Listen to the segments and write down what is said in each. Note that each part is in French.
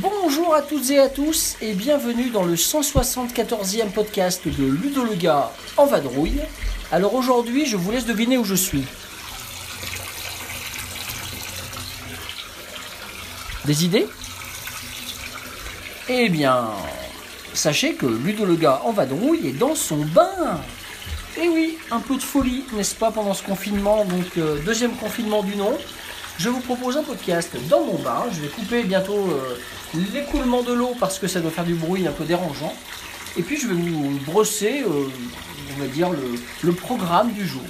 Bonjour à toutes et à tous et bienvenue dans le 174e podcast de Ludo le en vadrouille. Alors aujourd'hui, je vous laisse deviner où je suis. Des idées? Eh bien, sachez que Ludo le en vadrouille est dans son bain. Et oui, un peu de folie, n'est-ce pas, pendant ce confinement, donc euh, deuxième confinement du nom. Je vous propose un podcast dans mon bain. Je vais couper bientôt euh, l'écoulement de l'eau parce que ça doit faire du bruit un peu dérangeant. Et puis je vais vous brosser, euh, on va dire, le, programme du jour.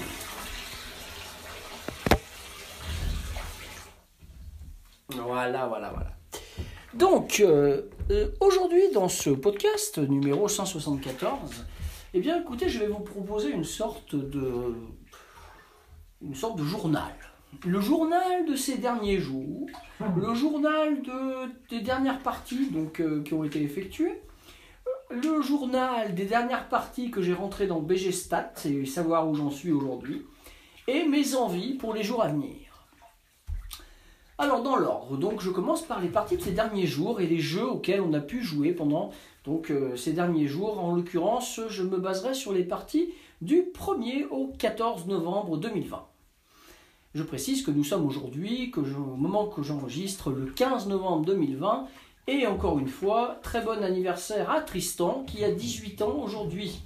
Voilà, voilà, voilà. Donc, euh, euh, aujourd'hui, dans ce podcast numéro 174, eh bien, écoutez, je vais vous proposer une sorte de, une sorte de journal. Le journal de ces derniers jours, le journal de, des dernières parties donc, qui ont été effectuées, le journal des dernières parties que j'ai rentrées dans BG Stats, et savoir où j'en suis aujourd'hui, et mes envies pour les jours à venir. Alors dans l'ordre, donc je commence par les parties de ces derniers jours et les jeux auxquels on a pu jouer pendant donc, euh, ces derniers jours. En l'occurrence, je me baserai sur les parties du 1er au 14 novembre 2020. Je précise que nous sommes aujourd'hui, au moment que j'enregistre, le 15 novembre 2020, et encore une fois, très bon anniversaire à Tristan qui a 18 ans aujourd'hui.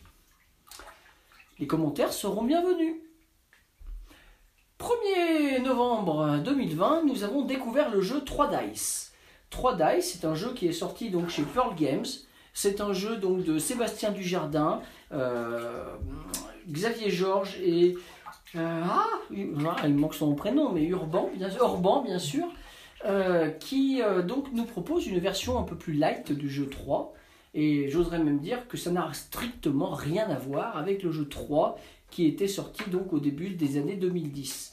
Les commentaires seront bienvenus. 1er novembre 2020, nous avons découvert le jeu 3 Dice. 3 Dice, c'est un jeu qui est sorti donc chez Pearl Games. C'est un jeu donc de Sébastien Dujardin, euh, Xavier Georges et euh, ah, il me manque son prénom, mais Urban, bien, Urban, bien sûr, euh, qui euh, donc nous propose une version un peu plus light du jeu 3. Et j'oserais même dire que ça n'a strictement rien à voir avec le jeu 3 qui était sorti donc au début des années 2010.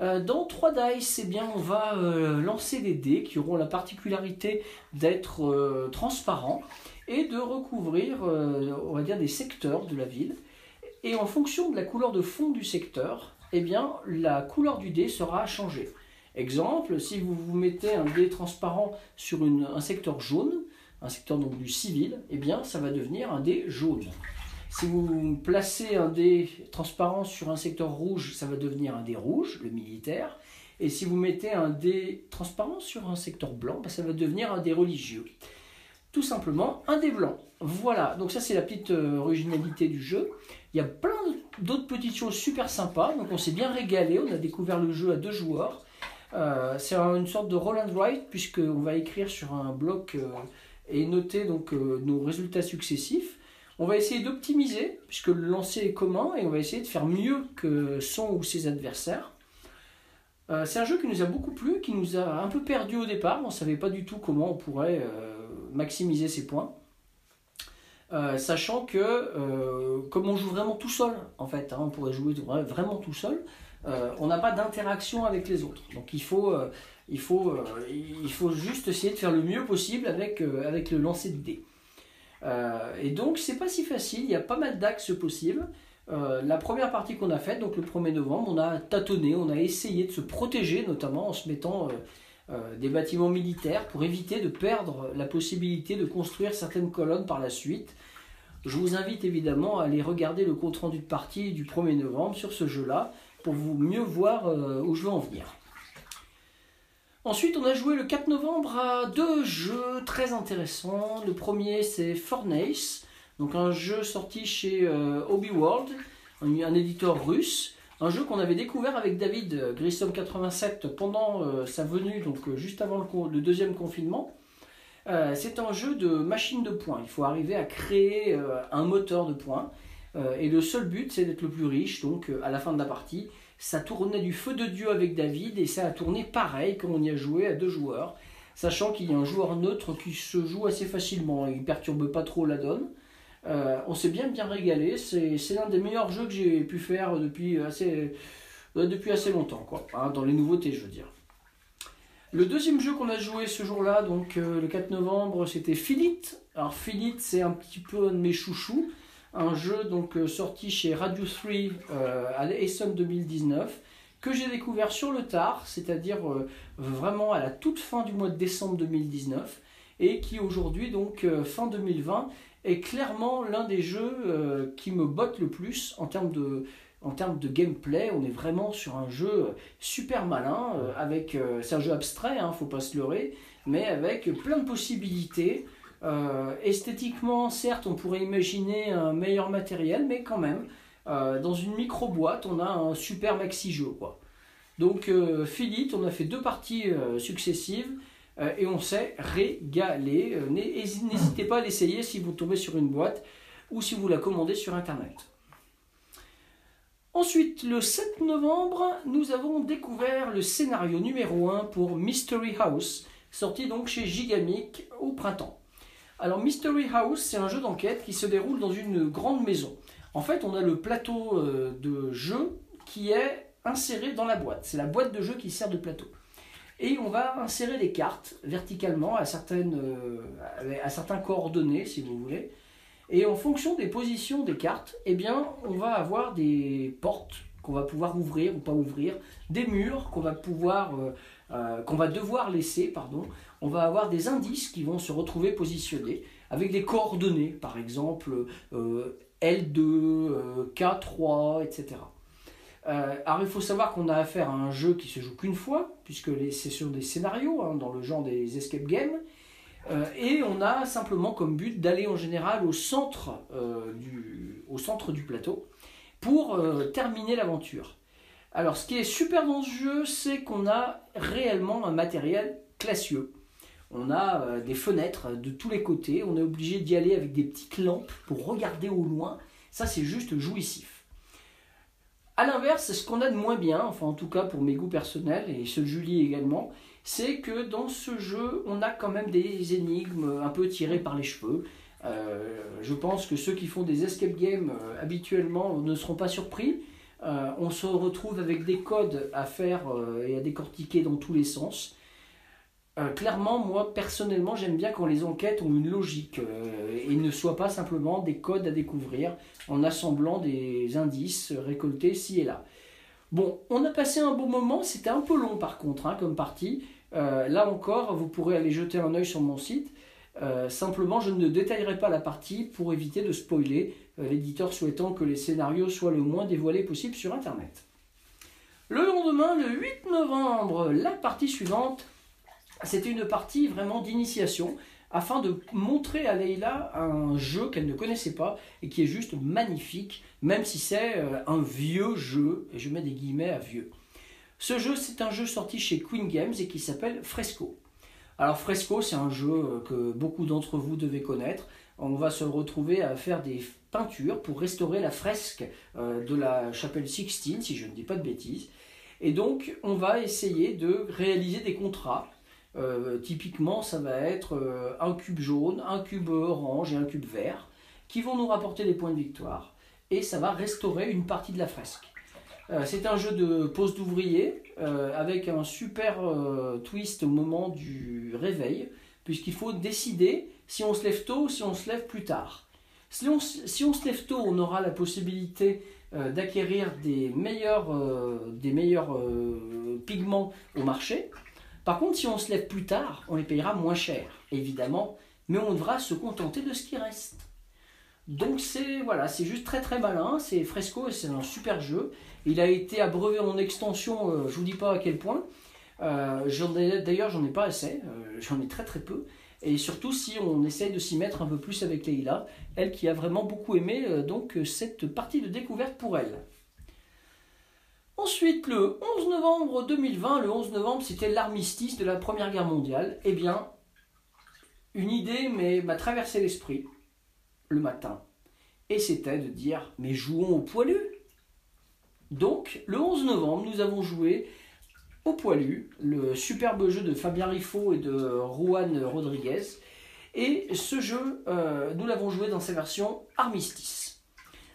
Euh, dans 3 Dice, eh bien, on va lancer des dés qui auront la particularité d'être transparents et de recouvrir, on va des secteurs de la ville. Et en fonction de la couleur de fond du secteur, eh bien, la couleur du dé sera changée. Exemple, si vous vous mettez un dé transparent sur un secteur jaune, un secteur donc du civil, eh bien, ça va devenir un dé jaune. Si vous placez un dé transparent sur un secteur rouge, ça va devenir un dé rouge, le militaire. Et si vous mettez un dé transparent sur un secteur blanc, bah, ça va devenir un dé religieux. Tout simplement un dé blanc. Voilà, donc ça c'est la petite euh, originalité du jeu. Il y a plein d'autres petites choses super sympas, donc on s'est bien régalé, on a découvert le jeu à deux joueurs. Euh, c'est un- une sorte de roll and write puisqu'on va écrire sur un bloc euh, et noter donc euh, nos résultats successifs. On va essayer d'optimiser, puisque le lancer est commun, et on va essayer de faire mieux que son ou ses adversaires. C'est un jeu qui nous a beaucoup plu, qui nous a un peu perdu au départ. On ne savait pas du tout comment on pourrait maximiser ses points. Sachant que, comme on joue vraiment tout seul, en fait, hein, on pourrait jouer vra- vraiment tout seul, on n'a pas d'interaction avec les autres. Donc il faut, euh, euh, juste essayer de faire le mieux possible avec, euh, le lancer de dés. Euh, et donc, c'est pas si facile, il y a pas mal d'axes possibles. Euh, la première partie qu'on a faite, donc le 1er novembre, on a tâtonné, on a essayé de se protéger, notamment en se mettant euh, euh, des bâtiments militaires pour éviter de perdre la possibilité de construire certaines colonnes par la suite. Je vous invite évidemment à aller regarder le compte-rendu de partie du 1er novembre sur ce jeu-là pour vous mieux voir euh, où je veux en venir. Ensuite, on a joué le 4 novembre à deux jeux très intéressants. Le premier, c'est Fornace, donc un jeu sorti chez euh, Hobby World, un, éditeur russe. Un jeu qu'on avait découvert avec David euh, Grissom87 pendant sa venue, donc juste avant le, deuxième confinement. C'est un jeu de machine de points. Il faut arriver à créer un moteur de points. Euh, et le seul but, c'est d'être le plus riche. Donc, euh, à la fin de la partie, ça tournait du feu de Dieu avec David et ça a tourné pareil quand on y a joué à deux joueurs. Sachant qu'il y a un joueur neutre qui se joue assez facilement, il ne perturbe pas trop la donne. Euh, on s'est bien bien régalé, c'est l'un des meilleurs jeux que j'ai pu faire depuis assez, depuis assez longtemps, quoi, hein, dans les nouveautés, je veux dire. Le deuxième jeu qu'on a joué ce jour-là, donc le 4 novembre, c'était Philite. Alors Philite, c'est un petit peu un de mes chouchous, un jeu donc euh, sorti chez Radio 3 euh, à Essen 2019 que j'ai découvert sur le tard, c'est-à-dire euh, vraiment à la toute fin du mois de décembre 2019 et qui aujourd'hui donc fin 2020 est clairement l'un des jeux qui me botte le plus en termes de gameplay, on est vraiment sur un jeu super malin, avec, c'est un jeu abstrait, hein, faut pas se leurrer, mais avec plein de possibilités. Euh, esthétiquement, certes, on pourrait imaginer un meilleur matériel, mais quand même, euh, dans une micro-boîte, on a un super maxi-jeu. Quoi. Donc, euh, Philippe, on a fait deux parties euh, successives, et on s'est régalé. N'hé- N'hésitez pas à l'essayer si vous tombez sur une boîte, ou si vous la commandez sur Internet. Ensuite, le 7 novembre, nous avons découvert le scénario numéro 1 pour Mystery House, sorti donc chez Gigamic au printemps. Alors Mystery House, c'est un jeu d'enquête qui se déroule dans une grande maison. En fait, on a le plateau euh, de jeu qui est inséré dans la boîte. C'est la boîte de jeu qui sert de plateau. Et on va insérer les cartes verticalement à, certaines, euh, à certains coordonnées, si vous voulez. Et en fonction des positions des cartes, eh bien, on va avoir des portes qu'on va pouvoir ouvrir ou pas ouvrir, des murs qu'on va pouvoir, euh, qu'on va devoir laisser, pardon. On va avoir des indices qui vont se retrouver positionnés avec des coordonnées, par exemple euh, L2, euh, K3, etc. Alors il faut savoir qu'on a affaire à un jeu qui se joue qu'une fois, puisque c'est sur des scénarios, hein, dans le genre des escape games. Euh, et on a simplement comme but d'aller en général au centre, euh, du plateau pour euh, terminer l'aventure. Alors ce qui est super dans ce jeu, c'est qu'on a réellement un matériel classieux. On a euh, des fenêtres de tous les côtés, on est obligé d'y aller avec des petites lampes pour regarder au loin. Ça c'est juste jouissif. A l'inverse, ce qu'on a de moins bien, enfin en tout cas pour mes goûts personnels et ceux de Julie également, c'est que dans ce jeu, on a quand même des énigmes un peu tirées par les cheveux. Euh, je pense que ceux qui font des escape games euh, habituellement ne seront pas surpris. On se retrouve avec des codes à faire et à décortiquer dans tous les sens. Euh, clairement, moi personnellement, j'aime bien quand les enquêtes ont une logique euh, et ne soient pas simplement des codes à découvrir en assemblant des indices récoltés ci et là. Bon, on a passé un bon moment, c'était un peu long par contre hein, comme partie. Euh, là encore, vous pourrez aller jeter un œil sur mon site. Simplement, je ne détaillerai pas la partie pour éviter de spoiler, l'éditeur souhaitant que les scénarios soient le moins dévoilés possible sur Internet. Le lendemain, le 8 novembre, la partie suivante, c'était une partie vraiment d'initiation afin de montrer à Leïla un jeu qu'elle ne connaissait pas et qui est juste magnifique, même si c'est euh, un vieux jeu, et je mets des guillemets à vieux. Ce jeu, c'est un jeu sorti chez Queen Games et qui s'appelle Fresco. Alors Fresco, c'est un jeu euh, que beaucoup d'entre vous devez connaître. On va se retrouver à faire des peintures pour restaurer la fresque euh, de la chapelle Sixtine, si je ne dis pas de bêtises. Et donc, on va essayer de réaliser des contrats. Euh, typiquement, ça va être euh, un cube jaune, un cube orange et un cube vert qui vont nous rapporter des points de victoire. Et ça va restaurer une partie de la fresque. Euh, c'est un jeu de pose d'ouvrier avec un super twist au moment du réveil, puisqu'il faut décider si on se lève tôt ou si on se lève plus tard. Si on, si on se lève tôt, on aura la possibilité d'acquérir des meilleurs, des meilleurs pigments au marché. Par contre, si on se lève plus tard, on les payera moins cher, évidemment, mais on devra se contenter de ce qui reste. Donc c'est voilà, c'est juste très très malin, c'est Fresco et c'est un super jeu. Il a été abreuvé en extension, euh, je vous dis pas à quel point. Euh, D'ailleurs, j'en ai pas assez, euh, j'en ai très très peu. Et surtout si on essaye de s'y mettre un peu plus avec Leïla, elle qui a vraiment beaucoup aimé euh, donc cette partie de découverte pour elle. Ensuite, le 11 novembre 2020, le 11 novembre, c'était l'armistice de la Première Guerre mondiale. Eh bien, une idée m'a traversé l'esprit le matin. Et c'était de dire, mais jouons au poilu. Donc, le 11 novembre, nous avons joué au poilu, le superbe jeu de Fabien Riffaut et de Juan Rodriguez. Et ce jeu, euh, nous l'avons joué dans sa version armistice.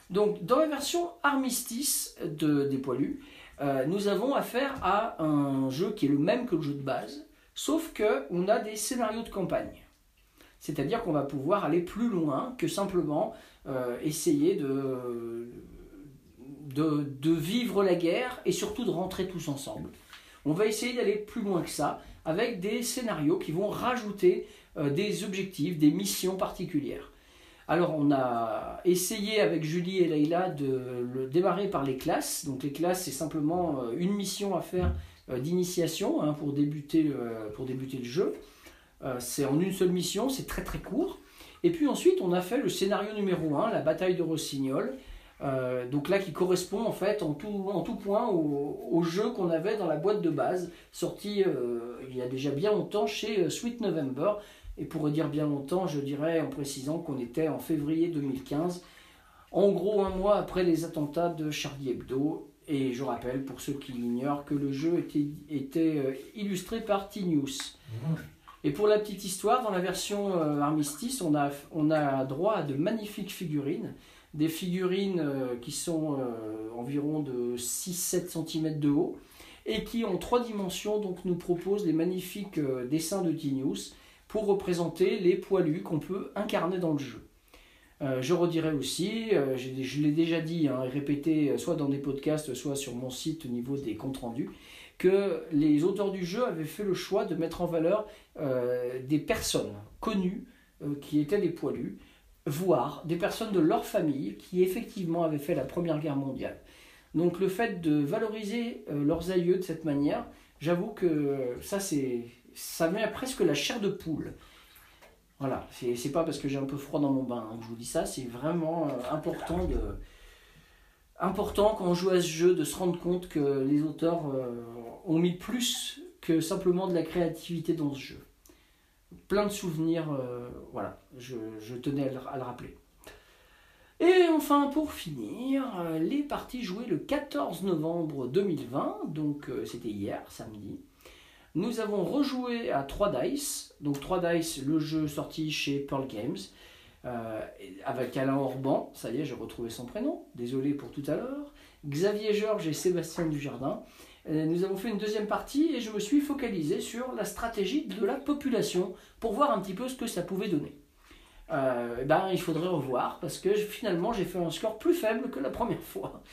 Donc, dans la version armistice de, des poilus, euh, nous avons affaire à un jeu qui est le même que le jeu de base, sauf qu'on a des scénarios de campagne. C'est-à-dire qu'on va pouvoir aller plus loin que simplement euh, essayer de vivre la guerre et surtout de rentrer tous ensemble. On va essayer d'aller plus loin que ça avec des scénarios qui vont rajouter euh, des objectifs, des missions particulières. Alors on a essayé avec Julie et Leïla de le démarrer par les classes. Donc les classes c'est simplement euh, une mission à faire euh, d'initiation hein, pour, débuter, euh, pour débuter le jeu. C'est en une seule mission, c'est très très court. Et puis ensuite on a fait le scénario numéro 1, la bataille de Rossignol. Donc là qui correspond en fait en tout, en tout point au, jeu qu'on avait dans la boîte de base, sorti il y a déjà bien longtemps chez Sweet November. Et pour dire bien longtemps, je dirais en précisant qu'on était en février 2015, en gros un mois après les attentats de Charlie Hebdo. Et je rappelle pour ceux qui l'ignorent que le jeu était, était euh, illustré par T-News. Et pour la petite histoire, dans la version euh, Armistice, on a, on a droit à de magnifiques figurines. Des figurines euh, qui sont euh, environ de 6-7 cm de haut et qui en trois dimensions donc, nous proposent les magnifiques dessins de T-News pour représenter les poilus qu'on peut incarner dans le jeu. Euh, je redirai aussi, euh, je l'ai déjà dit hein, et répété euh, soit dans des podcasts, soit sur mon site au niveau des comptes rendus, que les auteurs du jeu avaient fait le choix de mettre en valeur des personnes connues qui étaient des poilus, voire des personnes de leur famille qui effectivement avaient fait la Première Guerre mondiale. Donc le fait de valoriser leurs aïeux de cette manière, j'avoue que ça c'est ça met presque la chair de poule. Voilà, c'est pas parce que j'ai un peu froid dans mon bain hein, que je vous dis ça, c'est vraiment euh, important de important quand on joue à ce jeu de se rendre compte que les auteurs euh, ont mis plus que simplement de la créativité dans ce jeu. Plein de souvenirs, euh, voilà, je, tenais à le, rappeler. Et enfin, pour finir, les parties jouées le 14 novembre 2020, donc c'était hier, samedi. Nous avons rejoué à 3 Dice, donc 3 Dice, le jeu sorti chez Pearl Games, euh, avec Alain Orban, ça y est, j'ai retrouvé son prénom, désolé pour tout à l'heure, Xavier Georges et Sébastien Dujardin. Euh, Nous avons fait une deuxième partie et je me suis focalisé sur la stratégie de la population pour voir un petit peu ce que ça pouvait donner. Euh, eh ben, il faudrait revoir parce que finalement j'ai fait un score plus faible que la première fois.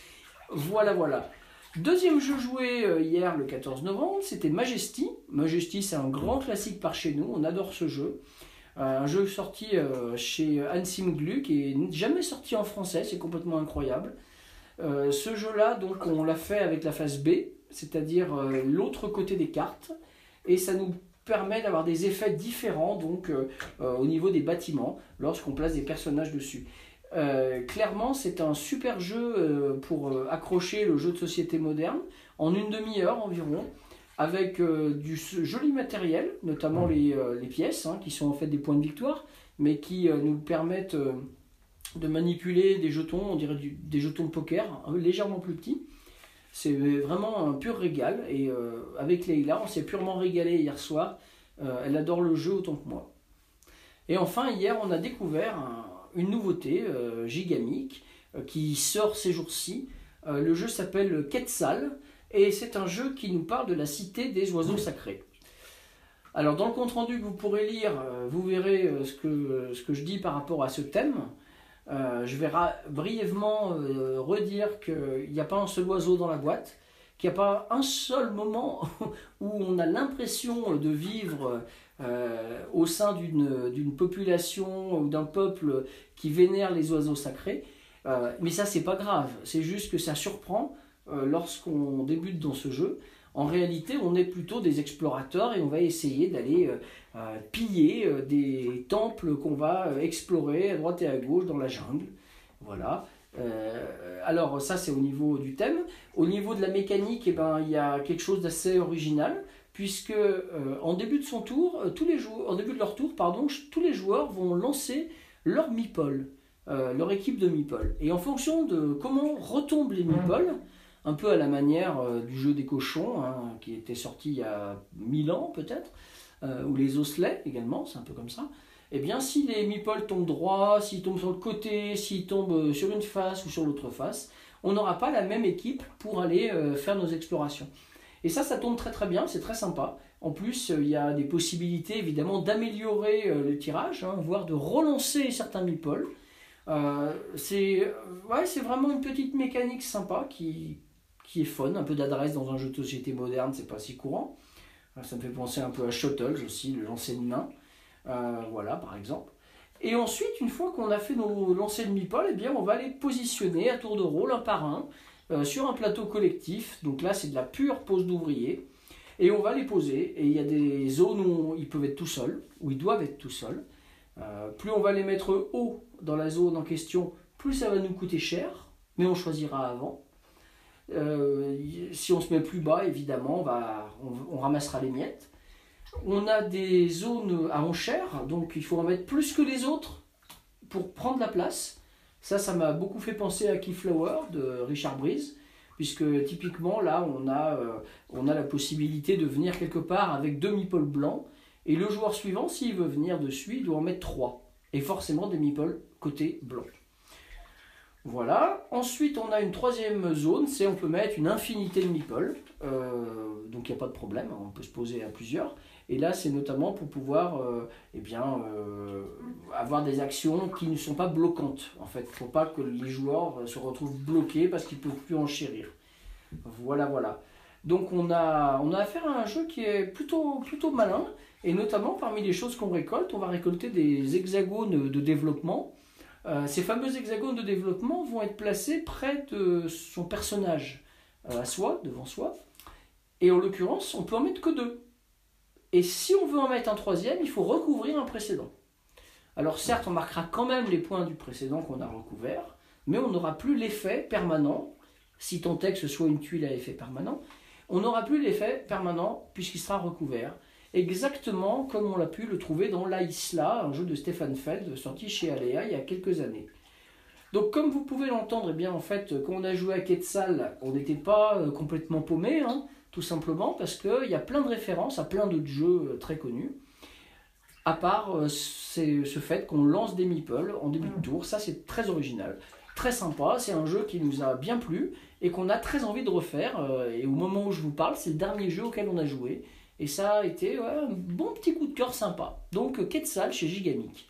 Voilà, voilà. Deuxième jeu joué euh, hier le 14 novembre, c'était Majesty. Majesty, c'est un grand classique par chez nous, on adore ce jeu. Euh, un jeu sorti euh, chez Ansim Glu qui est jamais sorti en français, c'est complètement incroyable. Ce jeu-là, donc, on l'a fait avec la phase B, c'est-à-dire l'autre côté des cartes, et ça nous permet d'avoir des effets différents donc au niveau des bâtiments lorsqu'on place des personnages dessus. Euh, clairement, c'est un super jeu euh, pour euh, accrocher le jeu de société moderne en une demi-heure environ, avec du joli matériel, notamment les, les pièces, hein, qui sont en fait des points de victoire, mais qui nous permettent de manipuler des jetons, on dirait du- des jetons de poker, hein, légèrement plus petits. C'est vraiment un pur régal, et avec Leïla, on s'est purement régalé hier soir. Elle adore le jeu autant que moi. Et enfin, hier, on a découvert un- une nouveauté, euh, Gigamic, euh, qui sort ces jours-ci. Euh, le jeu s'appelle Quetzal, et c'est un jeu qui nous parle de la cité des oiseaux sacrés. Alors, dans le compte-rendu que vous pourrez lire, vous verrez ce que, ce que je dis par rapport à ce thème. Euh, je vais brièvement euh, redire qu'il n'y a pas un seul oiseau dans la boîte, qu'il n'y a pas un seul moment où on a l'impression de vivre euh, au sein d'une population ou d'un peuple qui vénère les oiseaux sacrés. Euh, mais ça, c'est pas grave. C'est juste que ça surprend euh, lorsqu'on débute dans ce jeu. En réalité, on est plutôt des explorateurs et on va essayer d'aller piller des temples qu'on va explorer à droite et à gauche dans la jungle. Voilà. Euh, alors ça c'est au niveau du thème. Au niveau de la mécanique, eh ben, il y a quelque chose d'assez original puisque euh, en début de son tour, euh, tous les joueurs, leur tour, tous les joueurs vont lancer leur meeple, euh, leur équipe de meeple. Et en fonction de comment retombent les meeples, un peu à la manière du jeu des cochons, hein, qui était sorti il y a 1000 ans peut-être, ou les osselets également, c'est un peu comme ça. Eh bien, si les meeples tombent droit, s'ils tombent sur le côté, s'ils tombent euh, sur une face ou sur l'autre face, on n'aura pas la même équipe pour aller euh, faire nos explorations. Et ça, ça tourne très très bien, c'est très sympa. En plus, euh, il y a des possibilités évidemment d'améliorer le tirage, hein, voire de relancer certains. Euh, c'est vraiment une petite mécanique sympa qui, qui est fun, un peu d'adresse dans un jeu de société moderne, c'est pas si courant. Ça me fait penser un peu à Shuttle aussi, le lancer de main. Euh, voilà, par exemple. Et ensuite, une fois qu'on a fait nos lancers de meeple, eh bien, on va les positionner à tour de rôle, un par un, euh, sur un plateau collectif. Donc là, c'est de la pure pose d'ouvrier. Et on va les poser. Et il y a des zones où ils peuvent être tout seuls, où ils doivent être tout seuls. Euh, plus on va les mettre haut dans la zone en question, plus ça va nous coûter cher. Mais on choisira avant. Si on se met plus bas, évidemment, va, on, on ramassera les miettes. On a des zones à enchères, donc il faut en mettre plus que les autres pour prendre la place. Ça, ça m'a beaucoup fait penser à Keyflower de Richard Breeze, puisque typiquement là, on a, euh, on a la possibilité de venir quelque part avec deux meeples blancs, et le joueur suivant, s'il veut venir dessus, il doit en mettre trois, et forcément des meeples côté blanc. Voilà. Ensuite, on a une troisième zone, c'est on peut mettre une infinité de meeples, euh, donc il n'y a pas de problème, on peut se poser à plusieurs. Et là, c'est notamment pour pouvoir euh, eh euh, avoir des actions qui ne sont pas bloquantes. En fait, il ne faut pas que les joueurs se retrouvent bloqués parce qu'ils ne peuvent plus enchérir. Voilà, voilà. Donc on a, on a affaire à un jeu qui est plutôt, plutôt malin. Et notamment, parmi les choses qu'on récolte, on va récolter des hexagones de développement. Euh, ces fameux hexagones de développement vont être placés près de son personnage, à soi, devant soi. Et en l'occurrence, on peut en mettre que deux. Et si on veut en mettre un troisième, il faut recouvrir un précédent. Alors certes, on marquera quand même les points du précédent qu'on a recouvert, mais on n'aura plus l'effet permanent, si que ce soit une tuile à effet permanent, on n'aura plus l'effet permanent puisqu'il sera recouvert, exactement comme on l'a pu le trouver dans La Isla, un jeu de Stefan Feld sorti chez Alea il y a quelques années. Donc comme vous pouvez l'entendre, eh bien en fait, quand on a joué à Quetzal, on n'était pas euh, complètement paumé, hein, tout simplement parce qu'il y a plein de références à plein d'autres jeux euh, très connus. À part euh, c'est ce fait qu'on lance des meeples en début de tour, ça c'est très original, très sympa, c'est un jeu qui nous a bien plu et qu'on a très envie de refaire. euh, Et au moment où je vous parle, c'est le dernier jeu auquel on a joué. Et ça a été ouais, un bon petit coup de cœur sympa. Donc Quetzal chez Gigamic.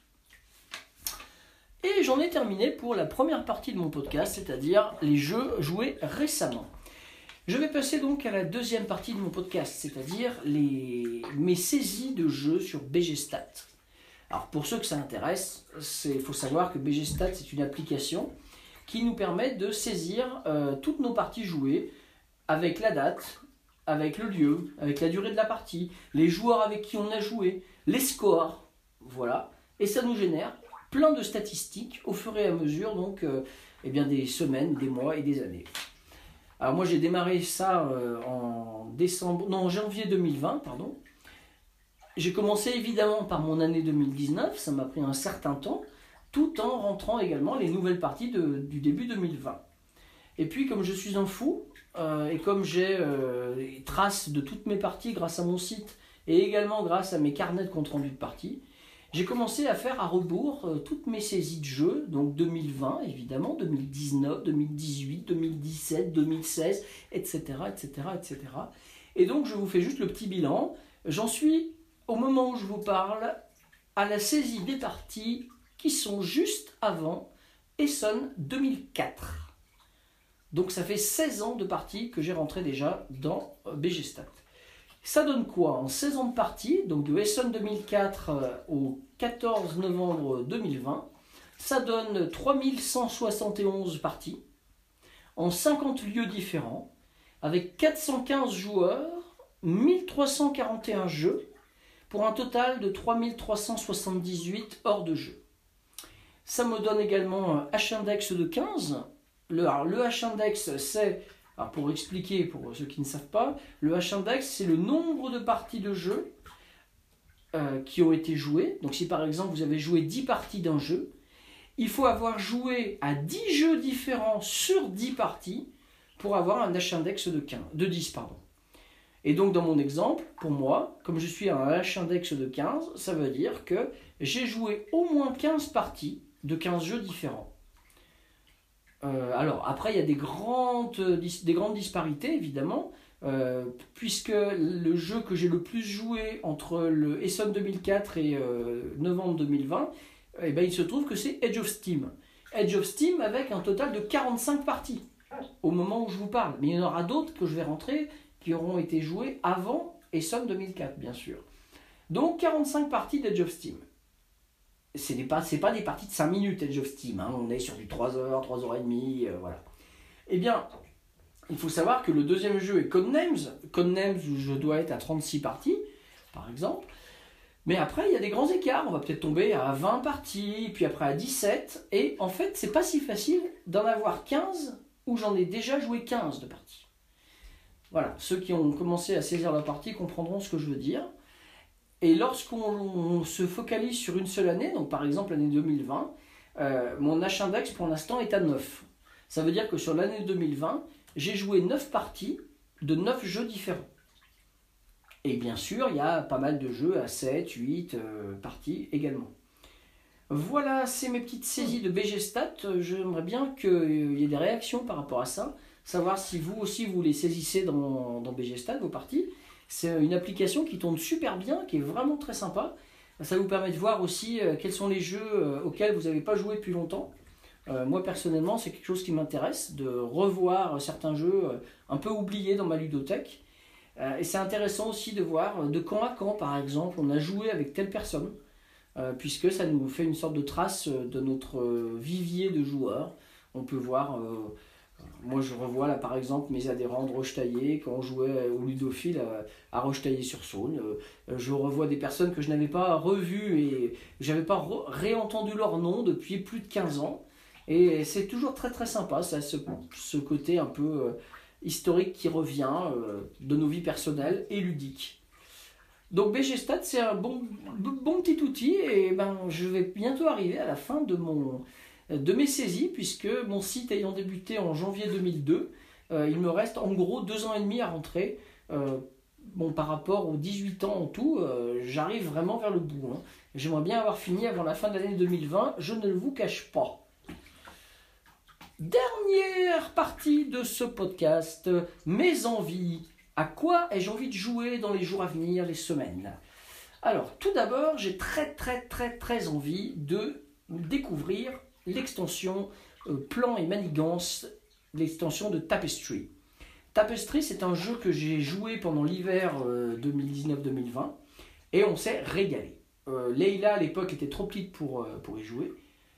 Et j'en ai terminé pour la première partie de mon podcast, c'est-à-dire les jeux joués récemment. Je vais passer donc à la deuxième partie de mon podcast, c'est-à-dire les... mes saisies de jeux sur BGStat. Alors pour ceux que ça intéresse, il faut savoir que BGStat c'est une application qui nous permet de saisir euh, toutes nos parties jouées avec la date, avec le lieu, avec la durée de la partie, les joueurs avec qui on a joué, les scores, voilà. Et ça nous génère plein de statistiques au fur et à mesure donc euh, eh des semaines, des mois et des années. Alors moi j'ai démarré ça euh, en décembre, non en janvier 2020 pardon. J'ai commencé évidemment par mon année 2019, ça m'a pris un certain temps, tout en rentrant également les nouvelles parties de- du début 2020. Et puis comme je suis un fou, euh, et comme j'ai euh, traces de toutes mes parties grâce à mon site, et également grâce à mes carnets de compte rendu de parties, j'ai commencé à faire à rebours euh, toutes mes saisies de jeux, donc 2020 évidemment, 2019, 2018, 2017, 2016, etc., etc., etc. Et donc je vous fais juste le petit bilan. J'en suis, au moment où je vous parle, à la saisie des parties qui sont juste avant Essonne 2004. Donc ça fait 16 ans de parties que j'ai rentré déjà dans euh, BGStat. Ça donne quoi? En 16 ans de partie, donc de Essonne 2004 euh, au 14 novembre 2020, ça donne 3171 parties en 50 lieux différents, avec 415 joueurs, 1341 jeux, pour un total de 3378 heures de jeu. Ça me donne également un H-index de 15. Le, le H-index, c'est, pour expliquer pour ceux qui ne savent pas, le H-index, c'est le nombre de parties de jeu euh, qui ont été jouées. Donc si par exemple vous avez joué 10 parties d'un jeu, il faut avoir joué à 10 jeux différents sur 10 parties pour avoir un H-index de, 15, de 10. Pardon. Et donc dans mon exemple, pour moi, comme je suis à un H-index de 15, ça veut dire que j'ai joué au moins 15 parties de 15 jeux différents. Euh, alors, après, il y a des grandes, dis- des grandes disparités, évidemment, euh, puisque le jeu que j'ai le plus joué entre le Essen 2004 et euh, novembre 2020, eh ben, il se trouve que c'est Edge of Steam. Edge of Steam avec un total de 45 parties au moment où je vous parle. Mais il y en aura d'autres que je vais rentrer qui auront été jouées avant Essen 2004, bien sûr. Donc 45 parties d'Edge of Steam. Ce n'est pas, pas des parties de 5 minutes Edge of Steam, hein. on est sur du 3 heures, 3 heures et demie, euh, voilà. Eh bien, il faut savoir que le deuxième jeu est Codenames. Codenames où je dois être à 36 parties, par exemple. Mais après, il y a des grands écarts. On va peut-être tomber à 20 parties, puis après à 17. Et en fait, c'est pas si facile d'en avoir 15 où j'en ai déjà joué 15 de parties. Voilà, ceux qui ont commencé à saisir la partie comprendront ce que je veux dire. Et lorsqu'on on se focalise sur une seule année, donc par exemple l'année 2020, euh, mon H-index pour l'instant est à 9. Ça veut dire que sur l'année 2020, j'ai joué 9 parties de 9 jeux différents. Et bien sûr, il y a pas mal de jeux à 7, 8 euh, parties également. Voilà, c'est mes petites saisies de BG Stat. Euh, J'aimerais bien qu'il y ait des réactions par rapport à ça. Savoir si vous aussi vous les saisissez dans, dans BG vos parties. C'est une application qui tourne super bien, qui est vraiment très sympa. Ça vous permet de voir aussi euh, quels sont les jeux euh, auxquels vous n'avez pas joué depuis longtemps. Euh, moi personnellement, c'est quelque chose qui m'intéresse, de revoir certains jeux euh, un peu oubliés dans ma ludothèque. Euh, et c'est intéressant aussi de voir de quand à quand, par exemple, on a joué avec telle personne, puisque ça nous fait une sorte de trace de notre vivier de joueurs. On peut voir, moi je revois là par exemple mes adhérents de Rochetaillé, quand on jouait au Ludophile à, à Rochetaillé-sur-Saône. Je revois des personnes que je n'avais pas revues et j'avais pas réentendu leur nom depuis plus de 15 ans. Et c'est toujours très très sympa, ça, ce, côté un peu euh, historique qui revient euh, de nos vies personnelles et ludiques. Donc BG Stat, c'est un bon, petit outil et ben, je vais bientôt arriver à la fin de, mon, de mes saisies puisque mon site ayant débuté en janvier 2002, euh, il me reste en gros deux ans et demi à rentrer. Bon, par rapport aux 18 ans en tout, j'arrive vraiment vers le bout. hein. J'aimerais bien avoir fini avant la fin de l'année 2020, je ne vous cache pas. Dernière partie de ce podcast, mes envies. À quoi ai-je envie de jouer dans les jours à venir, les semaines? Alors, tout d'abord, j'ai très très très très envie de découvrir l'extension euh, Plan et Manigance, l'extension de Tapestry. Tapestry, c'est un jeu que j'ai joué pendant l'hiver euh, 2019-2020 et on s'est régalé. Euh, Leïla à l'époque était trop petite pour, euh, pour y jouer.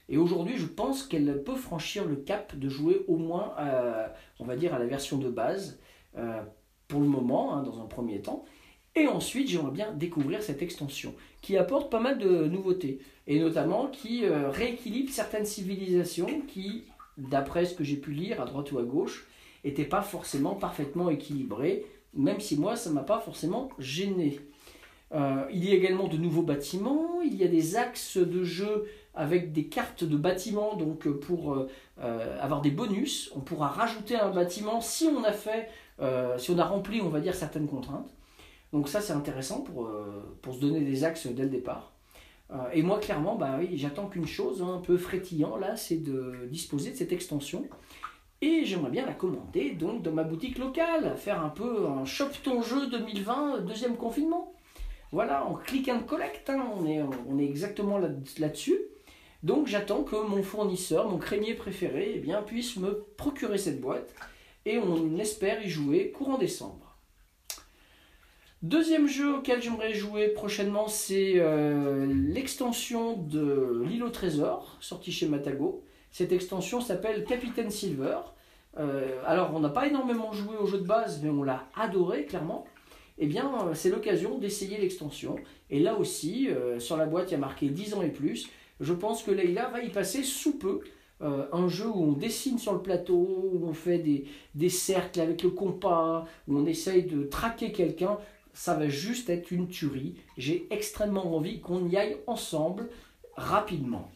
Et aujourd'hui, je pense qu'elle peut franchir le cap de jouer au moins, à, on va dire, à la version de base, euh, pour le moment, hein, dans un premier temps. Et ensuite, j'aimerais bien découvrir cette extension, qui apporte pas mal de nouveautés, et notamment qui euh, rééquilibre certaines civilisations qui, d'après ce que j'ai pu lire à droite ou à gauche, n'étaient pas forcément parfaitement équilibrées, même si moi, ça m'a pas forcément gêné. Euh, il y a également de nouveaux bâtiments, il y a des axes de jeu avec des cartes de bâtiments, donc euh, pour euh, euh, avoir des bonus, on pourra rajouter un bâtiment si on a fait, si on a rempli, on va dire, certaines contraintes. Donc ça c'est intéressant pour, pour se donner des axes dès le départ. Et moi clairement, bah oui, j'attends qu'une chose un peu frétillant là, c'est de disposer de cette extension. Et j'aimerais bien la commander donc dans ma boutique locale, faire un peu un shop ton jeu 2020 deuxième confinement. Voilà, en click and collect, hein, on, est, on est exactement là- là-dessus. Donc j'attends que mon fournisseur, mon crémier préféré, eh bien, puisse me procurer cette boîte et on espère y jouer courant décembre. Deuxième jeu auquel j'aimerais jouer prochainement, c'est euh, l'extension de l'île trésor, sortie chez Matago. Cette extension s'appelle Capitaine Silver. Euh, alors on n'a pas énormément joué au jeu de base, mais on l'a adoré clairement. Eh bien, euh, c'est l'occasion d'essayer l'extension. Et là aussi, sur la boîte, il y a marqué 10 ans et plus. Je pense que Leïla va y passer sous peu. Euh, un jeu où on dessine sur le plateau, où on fait des, des cercles avec le compas, où on essaye de traquer quelqu'un. Ça va juste être une tuerie. J'ai extrêmement envie qu'on y aille ensemble rapidement.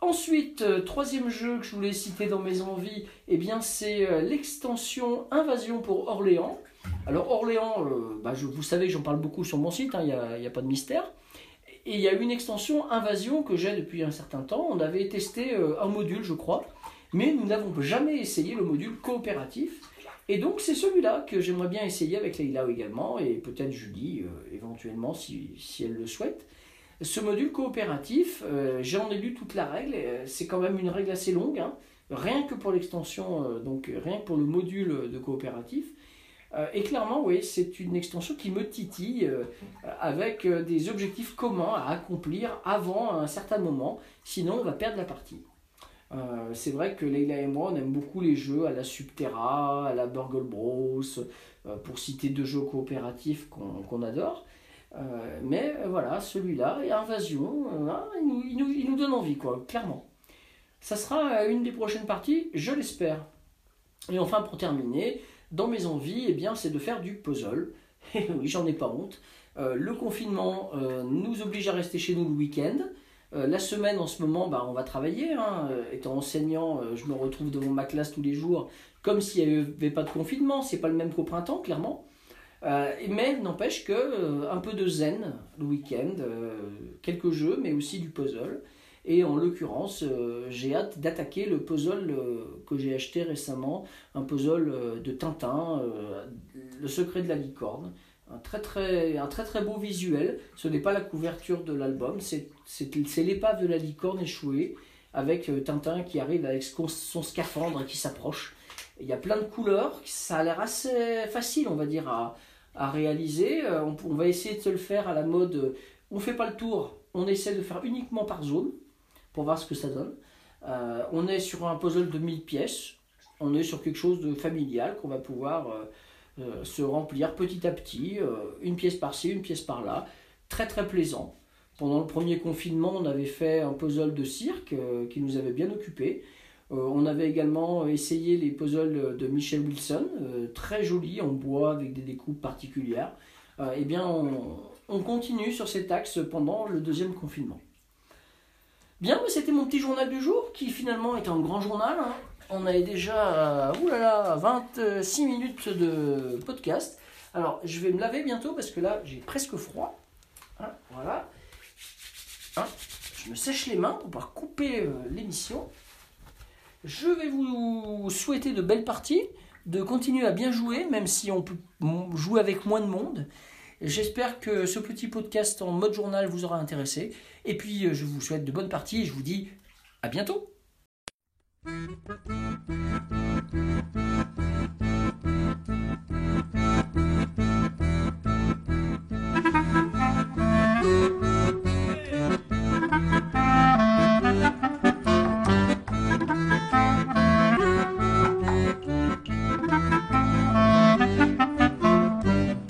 Ensuite, euh, troisième jeu que je voulais citer dans mes envies, eh bien c'est euh, l'extension Invasion pour Orléans. Alors Orléans, bah, je- vous savez j'en parle beaucoup sur mon site, il n'y a, y a pas de mystère. Et il y a une extension Invasion que j'ai depuis un certain temps. On avait testé euh, un module, je crois. mais nous n'avons jamais essayé le module coopératif. Et donc c'est celui-là que j'aimerais bien essayer avec Leïla également, et peut-être Julie euh, éventuellement si, si, elle le souhaite. Ce module coopératif, euh, j'en ai lu toute la règle, c'est quand même une règle assez longue, hein. rien que pour l'extension, donc rien que pour le module de coopératif. Et clairement, oui, c'est une extension qui me titille avec des objectifs communs à accomplir avant un certain moment, sinon on va perdre la partie. Euh, c'est vrai que Leila et moi, on aime beaucoup les jeux à la Subterra, à la Burgle Bros, euh, pour citer deux jeux coopératifs qu'on adore. Euh, mais voilà, celui-là, et Invasion, hein, il, nous, il, nous, donne envie, quoi, clairement. Ça sera une des prochaines parties, je l'espère. Et enfin, pour terminer, dans mes envies, eh bien, c'est de faire du puzzle. Et oui, j'en ai pas honte. le confinement nous oblige à rester chez nous le week-end. Euh, la semaine, en ce moment, bah, on va travailler. Hein. Euh, étant enseignant, euh, je me retrouve devant ma classe tous les jours, comme s'il n'y avait pas de confinement. C'est pas le même qu'au printemps, clairement. mais n'empêche que un peu de zen le week-end, quelques jeux, mais aussi du puzzle. Et en l'occurrence, j'ai hâte d'attaquer le puzzle que j'ai acheté récemment, un puzzle de Tintin, Le secret de la licorne un très très, un très très beau visuel. Ce n'est pas la couverture de l'album, c'est l'épave de la licorne échouée avec euh, Tintin qui arrive avec son scaphandre et qui s'approche. Il y a plein de couleurs, ça a l'air assez facile, on va dire, à, à réaliser. Euh, on, va essayer de se le faire à la mode, euh, on ne fait pas le tour, on essaie de faire uniquement par zone pour voir ce que ça donne. on est sur un puzzle de 1000 pièces, on est sur quelque chose de familial qu'on va pouvoir euh, se remplir petit à petit, euh, une pièce par-ci, une pièce par-là. Très très plaisant. Pendant le premier confinement, on avait fait un puzzle de cirque euh, qui nous avait bien occupé. on avait également essayé les puzzles de Michel Wilson, très jolis en bois avec des découpes particulières. eh bien, on, continue sur cet axe pendant le deuxième confinement. Bien, c'était mon petit journal du jour qui finalement est un grand journal. Hein on a déjà oulala, 26 minutes de podcast. Alors, je vais me laver bientôt parce que là, j'ai presque froid. Hein, voilà. Hein, je me sèche les mains pour pouvoir couper euh, l'émission. Je vais vous souhaiter de belles parties, de continuer à bien jouer, même si on peut jouer avec moins de monde. J'espère que ce petit podcast en mode journal vous aura intéressé. Et puis, euh, je vous souhaite de bonnes parties et je vous dis à bientôt.